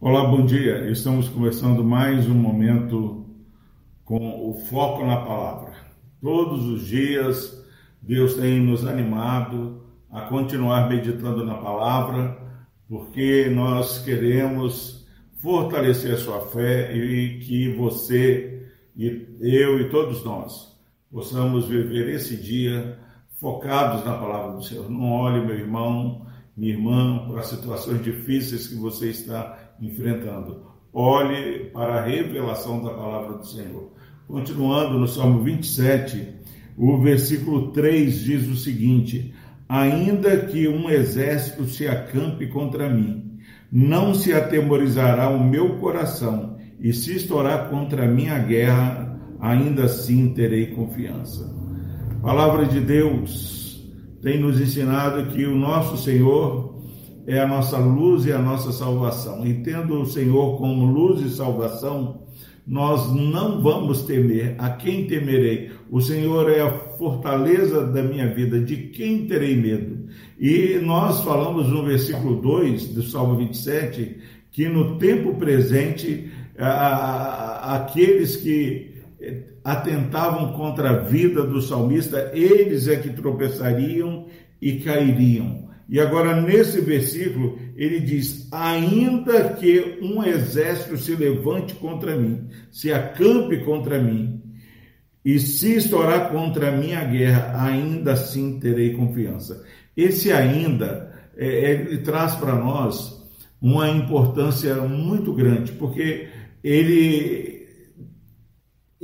Olá, bom dia. Estamos começando mais um momento com o foco na palavra. Todos os dias Deus tem nos animado a continuar meditando na palavra, porque nós queremos fortalecer a sua fé e que você e eu e todos nós possamos viver esse dia focados na palavra do Senhor. Não olhe, meu irmão, minha irmã, para as situações difíceis que você está enfrentando. Olhe para a revelação da palavra do Senhor. Continuando no Salmo 27, o versículo 3 diz o seguinte: Ainda que um exército se acampe contra mim, não se atemorizará o meu coração, e se estourar contra mim a guerra, ainda assim terei confiança. Palavra de Deus tem nos ensinado que o nosso Senhor é a nossa luz e a nossa salvação. E tendo o Senhor como luz e salvação, nós não vamos temer. A quem temerei? O Senhor é a fortaleza da minha vida. De quem terei medo? E nós falamos no versículo 2 do Salmo 27 que no tempo presente aqueles que atentavam contra a vida do salmista, eles é que tropeçariam e cairiam. E agora, nesse versículo, ele diz: Ainda que um exército se levante contra mim, se acampe contra mim, e se estourar contra mim a guerra, ainda assim terei confiança. Esse ainda, é, é ele traz para nós uma importância muito grande, porque ele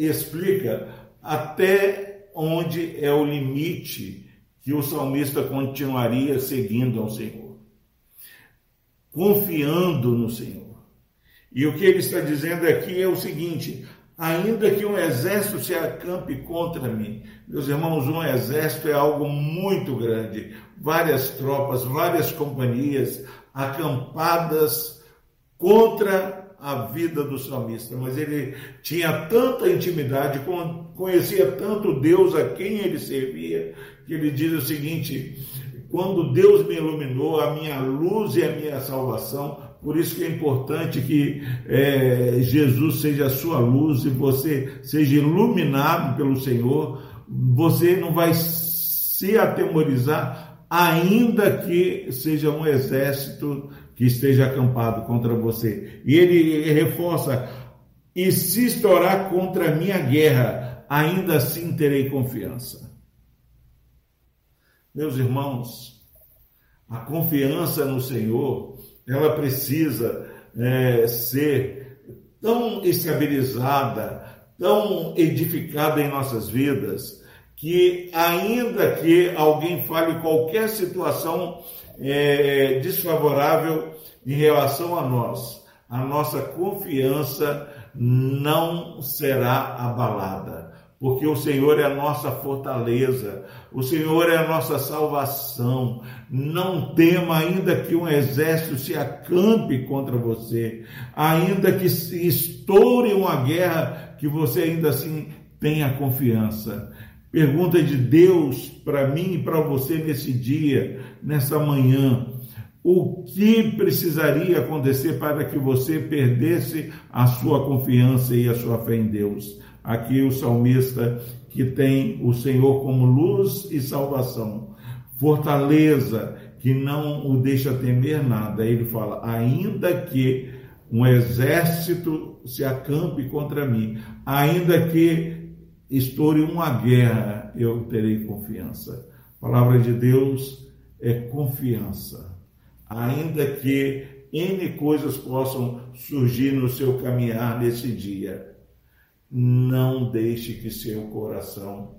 explica até onde é o limite que o salmista continuaria seguindo ao Senhor, confiando no Senhor. E o que ele está dizendo aqui é o seguinte: ainda que um exército se acampe contra mim, meus irmãos, um exército é algo muito grande, várias tropas, várias companhias acampadas contra a vida do salmista, mas ele tinha tanta intimidade, conhecia tanto Deus a quem ele servia, que ele diz o seguinte: quando Deus me iluminou, a minha luz e a minha salvação, por isso que é importante que é, Jesus seja a sua luz e você seja iluminado pelo Senhor, você não vai se atemorizar, ainda que seja um exército que esteja acampado contra você. E ele reforça: e se estourar contra a minha guerra, ainda assim terei confiança. Meus irmãos, a confiança no Senhor, ela precisa é, ser tão estabilizada, tão edificada em nossas vidas, que ainda que alguém fale qualquer situação é, desfavorável em relação a nós, a nossa confiança não será abalada, porque o Senhor é a nossa fortaleza, o Senhor é a nossa salvação. Não tema, ainda que um exército se acampe contra você, ainda que se estoure uma guerra, que você ainda assim tenha confiança. Pergunta de Deus para mim e para você nesse dia, nessa manhã. O que precisaria acontecer para que você perdesse a sua confiança e a sua fé em Deus? Aqui o salmista que tem o Senhor como luz e salvação, fortaleza que não o deixa temer nada. Ele fala: ainda que um exército se acampe contra mim, ainda que estoure uma guerra, eu terei confiança. A palavra de Deus é confiança. Ainda que N coisas possam surgir no seu caminhar nesse dia, não deixe que seu coração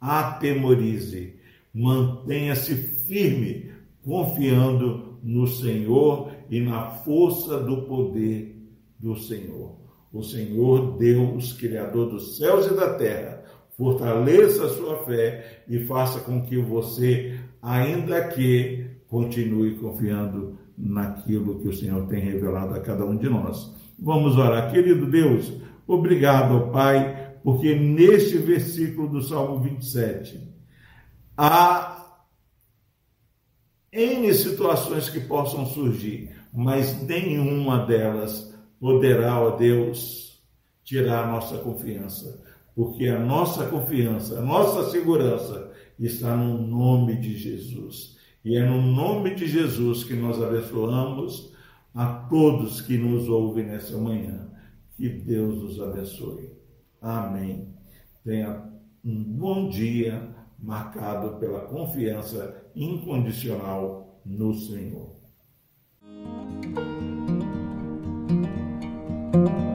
atemorize. Mantenha-se firme, confiando no Senhor e na força do poder do Senhor o Senhor Deus, Criador dos céus e da terra, fortaleça a sua fé e faça com que você, ainda que continue confiando naquilo que o Senhor tem revelado a cada um de nós. Vamos orar. Querido Deus, obrigado, Pai, porque neste versículo do Salmo 27 há N situações que possam surgir, mas nenhuma delas poderá, ó Deus, tirar a nossa confiança, porque a nossa confiança, a nossa segurança está no nome de Jesus. E é no nome de Jesus que nós abençoamos a todos que nos ouvem nessa manhã. Que Deus os abençoe. Amém. Tenha um bom dia marcado pela confiança incondicional no Senhor. thank you.